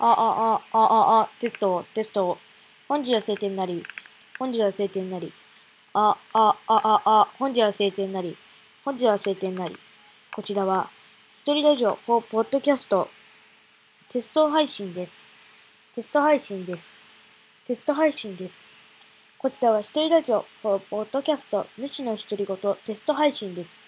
あ、あ、あ、あ、あ、あ、テスト、テスト。本日は晴天なり。本日は晴天なり。あ、あ、あ、あ、あ、本日は晴天なり。本日は晴天なり。こちらは、一人ラジオ、ポッドキャスト、テスト配信です。テスト配信です。テスト配信です。こちらは一人ラジオ、ポッドキャスト、主の独り言、テスト配信です。